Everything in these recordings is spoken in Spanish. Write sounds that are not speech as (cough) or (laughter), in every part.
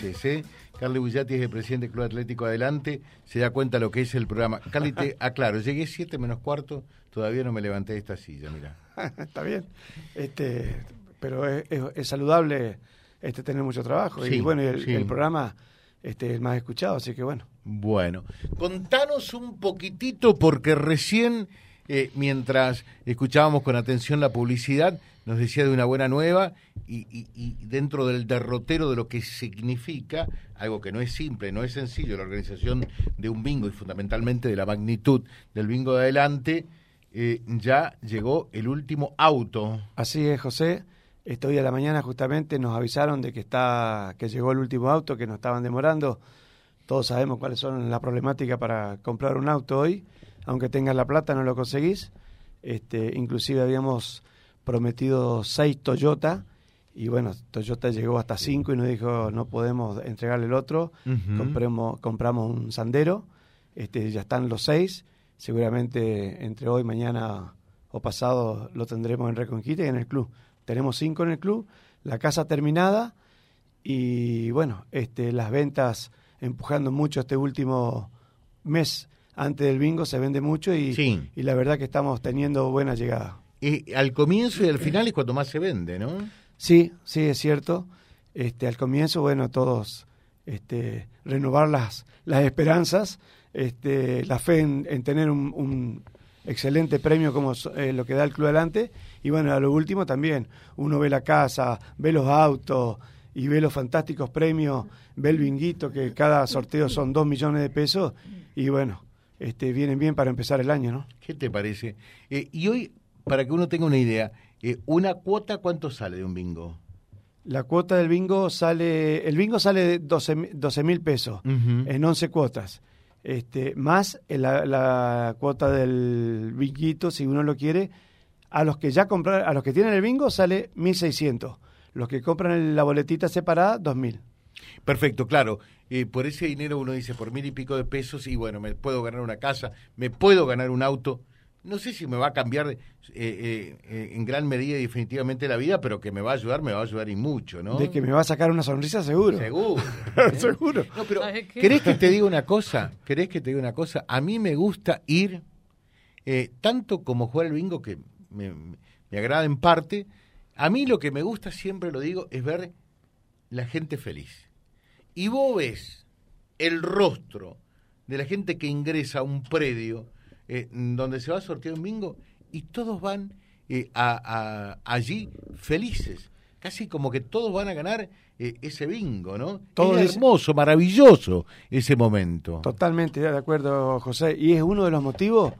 felices, ¿eh? Carly Bullati es el presidente del Club Atlético Adelante, se da cuenta lo que es el programa. Carly, te (laughs) aclaro, llegué siete menos cuarto, todavía no me levanté de esta silla, mira. (laughs) Está bien, este, pero es, saludable este, tener mucho trabajo. y bueno, el, el programa este, el más escuchado, así que bueno. Bueno, contanos un poquitito, porque recién, eh, mientras escuchábamos con atención la publicidad, nos decía de una buena nueva y, dentro del derrotero de lo que significa, algo que no es simple, no es sencillo, la organización de un bingo y fundamentalmente de la magnitud del bingo de adelante, eh, ya llegó el último auto. Así es, José. Este hoy a la mañana justamente nos avisaron de que está que llegó el último auto, que nos estaban demorando. Todos sabemos cuáles son las problemáticas para comprar un auto hoy, aunque tengas la plata no lo conseguís. Este, inclusive habíamos prometido seis Toyota y bueno, Toyota llegó hasta cinco y nos dijo no podemos entregarle el otro. compramos un Sandero, este, ya están los seis. Seguramente entre hoy, mañana o pasado lo tendremos en Reconquista y en el club. Tenemos cinco en el club, la casa terminada y bueno, este, las ventas empujando mucho este último mes antes del bingo se vende mucho y, y la verdad que estamos teniendo buena llegada. Y al comienzo y al final es cuando más se vende, ¿no? Sí, sí, es cierto. Este, al comienzo, bueno, todos este, renovar las, las esperanzas, este, la fe en, tener un, excelente premio como eh, lo que da el Club Adelante. Y bueno, a lo último también, uno ve la casa, ve los autos y ve los fantásticos premios, ve el binguito, que cada sorteo son dos millones de pesos. Y bueno, este, vienen bien para empezar el año, ¿no? ¿Qué te parece? Eh, y hoy, para que uno tenga una idea, eh, ¿una cuota cuánto sale de un bingo? La cuota del bingo sale, el bingo sale 12 mil pesos en 11 cuotas este, más la, cuota del binguito, si uno lo quiere. A los que ya compran, a los que tienen el bingo sale 1.600. Los que compran la boletita separada, 2.000. Perfecto, claro. Eh, por ese dinero uno dice, por mil y pico de pesos, y bueno, me puedo ganar una casa, me puedo ganar un auto no sé si me va a cambiar eh, eh, eh, en gran medida y definitivamente la vida, pero que me va a ayudar, me va a ayudar y mucho, ¿no? De que me va a sacar una sonrisa, seguro. Seguro. (laughs) seguro. No, pero, ¿querés que te diga una cosa? ¿Querés que te diga una cosa? A mí me gusta ir, tanto como jugar el bingo, que me, me agrada en parte, a mí lo que me gusta, siempre lo digo, es ver la gente feliz. Y vos ves el rostro de la gente que ingresa a un predio, eh, donde se va a sortear un bingo y todos van eh, a, allí felices. Casi como que todos van a ganar eh, ese bingo, ¿no? Todo es hermoso, maravilloso ese momento. Totalmente de acuerdo, José. Y es uno de los motivos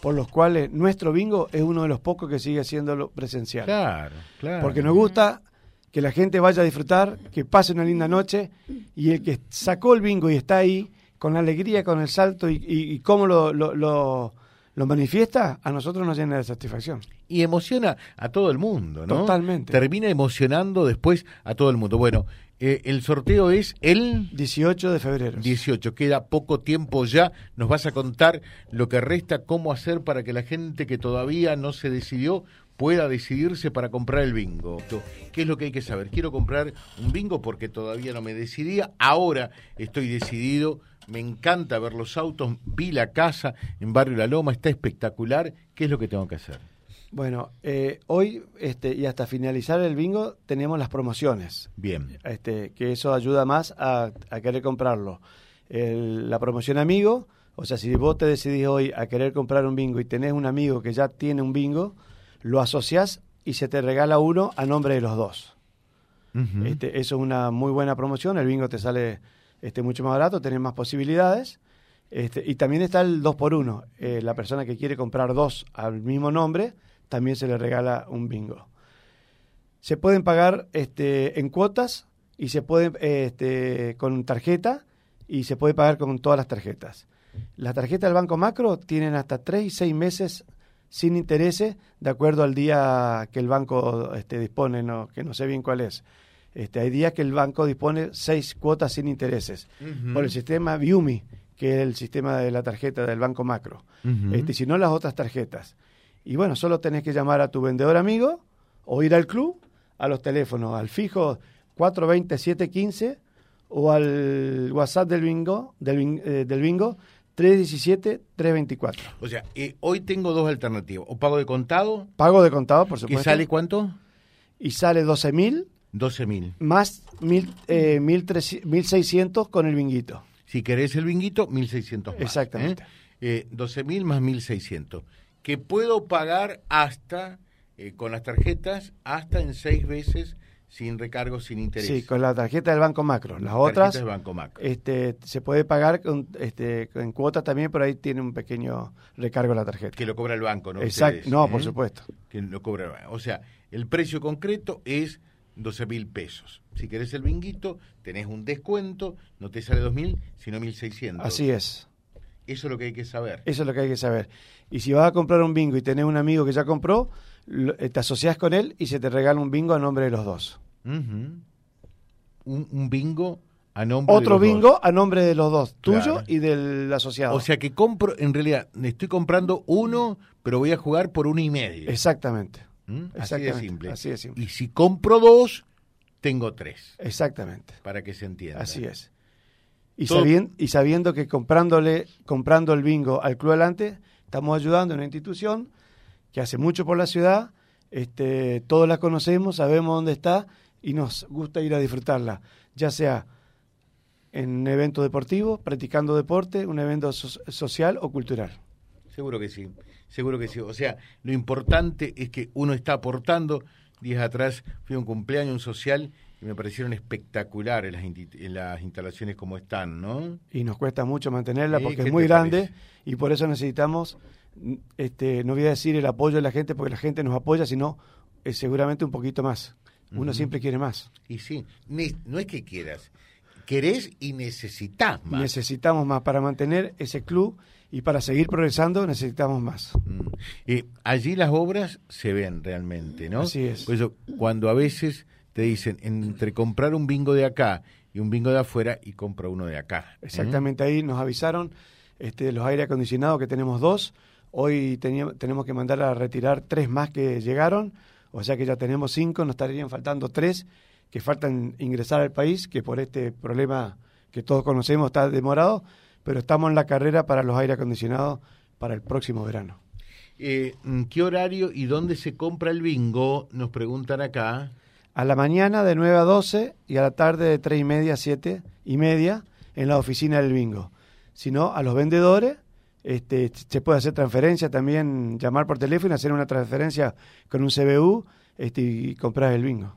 por los cuales nuestro bingo es uno de los pocos que sigue siendo presencial. Claro, claro. Porque nos gusta que la gente vaya a disfrutar, que pase una linda noche y el que sacó el bingo y está ahí con la alegría, con el salto y, y, cómo lo, lo, lo, manifiesta, a nosotros nos llena de satisfacción. Y emociona a todo el mundo, ¿no? Totalmente. Termina emocionando después a todo el mundo. Bueno, eh, el sorteo es el 18 de febrero. 18, queda poco tiempo ya. Nos vas a contar lo que resta, cómo hacer para que la gente que todavía no se decidió pueda decidirse para comprar el bingo. ¿Qué es lo que hay que saber? Quiero comprar un bingo porque todavía no me decidía, ahora estoy decidido, me encanta ver los autos, vi la casa en Barrio La Loma, está espectacular, ¿qué es lo que tengo que hacer? Bueno, eh, hoy este, y hasta finalizar el bingo tenemos las promociones. Bien. Este, que eso ayuda más a, querer comprarlo. la promoción amigo, o sea, si vos te decidís hoy a querer comprar un bingo y tenés un amigo que ya tiene un bingo, lo asocias y se te regala uno a nombre de los dos. este, eso es una muy buena promoción, el bingo te sale este, mucho más barato, tenés más posibilidades. Este, y también está el 2 por 1 eh, la persona que quiere comprar dos al mismo nombre, también se le regala un bingo. Se pueden pagar este, en cuotas y se pueden este, con tarjeta y se puede pagar con todas las tarjetas. Las tarjetas del Banco Macro tienen hasta 3 y 6 meses sin intereses, de acuerdo al día que el banco este, dispone, no, que no sé bien cuál es. Este, hay días que el banco dispone seis cuotas sin intereses por el sistema Viumi, que es el sistema de la tarjeta del banco macro. este, si no, las otras tarjetas. Y bueno, solo tenés que llamar a tu vendedor amigo o ir al club, a los teléfonos, al fijo 420-715 o al WhatsApp del bingo, del, eh, del bingo 317-324. O sea, eh, hoy tengo dos alternativas. O pago de contado, Pago de contado, por supuesto. sale cuánto? Y sale 12 mil 12 mil. más mil, eh, 1300 1600 con el binguito. Si querés el binguito, 1.600 más. Exactamente. ¿eh? Eh, 12.000 más 1.600. Que puedo pagar hasta, eh, con las tarjetas, hasta en seis veces sin recargo, sin interés. Sí, con la tarjeta del Banco Macro. Las otras de Banco Macro. este, se puede pagar con, este, en cuotas también, pero ahí tiene un pequeño recargo la tarjeta. que lo cobra el banco, ¿no? Exacto. No, ¿eh? por supuesto. Que lo cobra el banco. O sea, el precio concreto es 12 mil pesos. Si querés el binguito, tenés un descuento, no te sale 2.000, sino 1.600. Así es. Eso es lo que hay que saber. Eso es lo que hay que saber. Y si vas a comprar un bingo y tenés un amigo que ya compró, eh, te asociás con él y se te regala un bingo a nombre de los dos. Un, un bingo a nombre de Otro los dos. bingo a nombre de los dos, tuyo Claro. y del asociado. O sea que compro, en realidad, estoy comprando uno, pero voy a jugar por uno y medio. exactamente. ¿Mm? Así de simple. así de simple. Y si compro dos, tengo tres, Exactamente. para que se entienda. Así es. Y, Todo- sabien- y sabiendo que comprándole, comprando el bingo al Club Adelante, estamos ayudando a una institución que hace mucho por la ciudad, este, todos la conocemos, sabemos dónde está y nos gusta ir a disfrutarla, ya sea en un evento deportivo, practicando deporte, un evento so- social o cultural. Seguro que sí, seguro que sí. O sea, lo importante es que uno está aportando. Días atrás fui a un cumpleaños un social y me parecieron espectaculares las, las instalaciones como están, ¿no? y nos cuesta mucho mantenerla Sí, porque ¿qué es muy grande parece? y por eso necesitamos, este, no voy a decir el apoyo de la gente porque la gente nos apoya, sino eh, seguramente un poquito más. Uno siempre quiere más. Y sí, no es que quieras, querés y necesitas más. Necesitamos más para mantener ese club y para seguir progresando necesitamos más. Mm. Eh, allí las obras se ven realmente, ¿no? Así es. Por eso, cuando a veces te dicen entre comprar un bingo de acá y un bingo de afuera y compra uno de acá. ¿eh? Exactamente ahí nos avisaron este, los aire acondicionados que tenemos dos. Hoy tenemos que mandar a retirar tres más que llegaron, o sea que ya tenemos cinco, nos estarían faltando tres que faltan ingresar al país, que por este problema que todos conocemos está demorado, pero estamos en la carrera para los aire acondicionados para el próximo verano. Eh, ¿Qué horario y dónde se compra el bingo? Nos preguntan acá. A la mañana de 9 a 12 y a la tarde de 3 y media a 7 y media en la oficina del bingo. Si no, a los vendedores este, se puede hacer transferencia también, llamar por teléfono, hacer una transferencia con un CBU este, y comprar el bingo.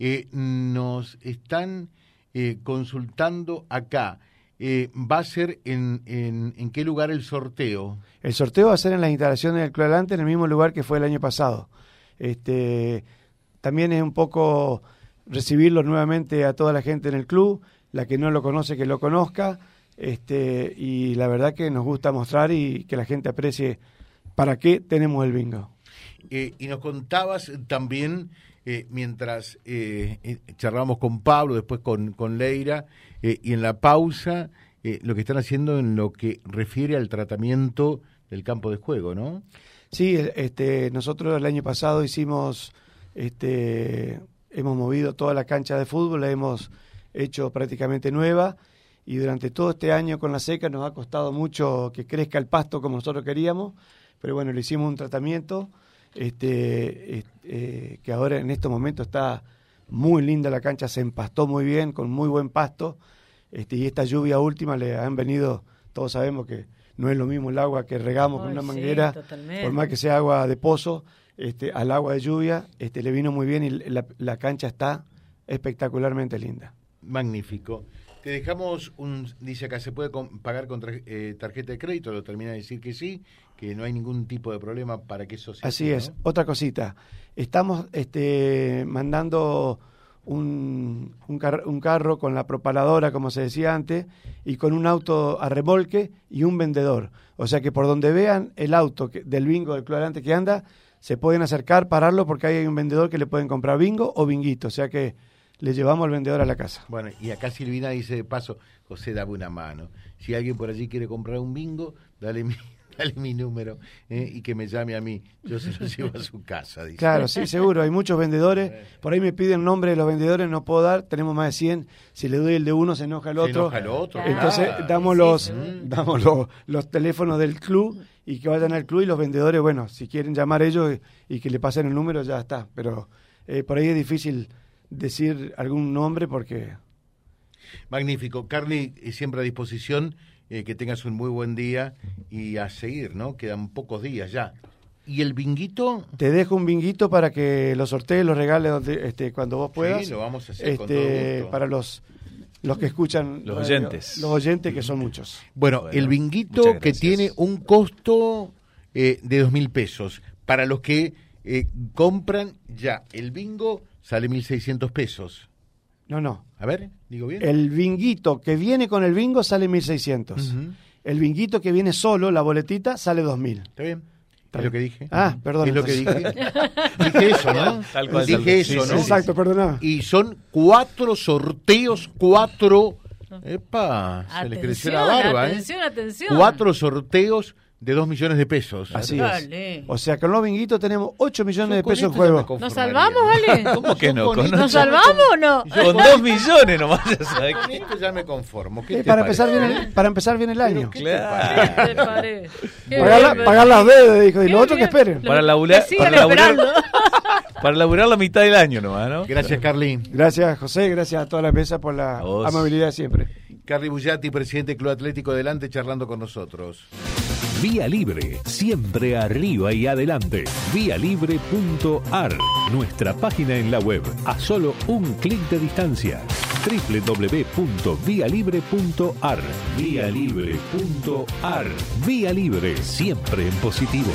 Eh, nos están eh, consultando acá. Eh, ¿Va a ser en, en, en qué lugar el sorteo? El sorteo va a ser en las instalaciones del Club Adelante, en el mismo lugar que fue el año pasado. Este, también es un poco recibirlo nuevamente a toda la gente en el club, la que no lo conoce que lo conozca, este, y la verdad que nos gusta mostrar y que la gente aprecie para qué tenemos el bingo. Eh, y nos contabas también, eh, mientras eh, eh, charlábamos con Pablo, después con, con Leira, y en la pausa, lo que están haciendo en lo que refiere al tratamiento del campo de juego, ¿no? Sí, este, nosotros el año pasado hicimos, este, hemos movido toda la cancha de fútbol, la hemos hecho prácticamente nueva y durante todo este año con la seca nos ha costado mucho que crezca el pasto como nosotros queríamos, pero bueno, le hicimos un tratamiento este, eh, que ahora en estos momentos está muy linda la cancha, se empastó muy bien, con muy buen pasto, este, y esta lluvia última le han venido, todos sabemos que no es lo mismo el agua que regamos con una sí, manguera, totalmente. por más que sea agua de pozo, este, al agua de lluvia, este, le vino muy bien y la, la cancha está espectacularmente linda. Magnífico. Te dejamos un, dice acá, se puede pagar con tra- eh, tarjeta de crédito, lo termina de decir que sí, que no hay ningún tipo de problema para que eso sea Así es. ¿no? Otra cosita, estamos este, mandando un, un, car- un carro con la propaladora, como se decía antes, y con un auto a remolque y un vendedor. O sea que por donde vean el auto que- del bingo del Club Adelante que anda, se pueden acercar, pararlo, porque ahí hay un vendedor que le pueden comprar bingo o binguito. O sea que le llevamos al vendedor a la casa. Bueno, y acá Silvina dice de paso, José, dame una mano. Si alguien por allí quiere comprar un bingo, dale mi, (laughs) dale mi número eh, y que me llame a mí. Yo se lo (laughs) llevo a su casa. Dice. Claro, sí, seguro. Hay muchos vendedores. Por ahí me piden nombre de los vendedores, no puedo dar. Tenemos más de 100. Si le doy el de uno, se enoja el Se otro. enoja el otro, Entonces damos Sí, los sí. damos los, los teléfonos del club y que vayan al club y los vendedores, bueno, si quieren llamar ellos y, y que le pasen el número, ya está. Pero eh, por ahí es difícil decir algún nombre porque... Magnífico. Carly, siempre a disposición. eh, que tengas un muy buen día y a seguir, ¿no? Quedan pocos días ya. ¿Y el binguito? Te dejo un binguito para que lo sortees, lo regales donde, este, cuando vos puedas. Sí, lo vamos a hacer con Este, todo gusto. Para los, los que escuchan. Los radio, oyentes. Los oyentes, que son muchos. Bueno, Bueno, el binguito que tiene un costo eh, de dos mil pesos. Para los que eh, compran ya el bingo sale 1.600 pesos. No, no. A ver, digo bien. El binguito que viene con el bingo sale 1600. Ujú. El binguito que viene solo, la boletita, sale 2000. ¿Está bien? Está es lo bien. que dije. Ah, perdón, Es lo que dije. dije eso, ¿no? (laughs) Tal cual, dije tal eso, Sí, ¿no? sí, sí. Exacto, perdona. Y son cuatro sorteos, cuatro. Epa, se le creció la Atención, barba, ¿eh? Atención, atención. Cuatro sorteos de dos millones de pesos. Así Dale. es. O sea, con los binguitos tenemos 8 millones Yo de pesos en juego. ¿Nos salvamos, Ale? (laughs) ¿Cómo que no? Con ¿Nos salvamos o no? Con dos millones nomás, Con esto ya me conformo. ¿Qué Eh, te para, parece? empezar bien el, para empezar bien el año. ¿Qué te Claro. (laughs) ¿Qué te parece? Qué Pagar, la- bien, pagar las deudas, dijo. Y lo otro que esperen. Para laburar- para laburar- esperando. (laughs) Para laburar la mitad del año nomás, ¿no? Gracias, Carly. Gracias, José. Gracias a toda la mesa por la amabilidad siempre. Carly Bullati, presidente del Club Atlético Delante, charlando con nosotros. Vía Libre, siempre arriba y adelante. Vialibre.ar, nuestra página en la web, a solo un clic de distancia. www.vialibre.ar, vialibre.ar. Vía Libre, siempre en positivo.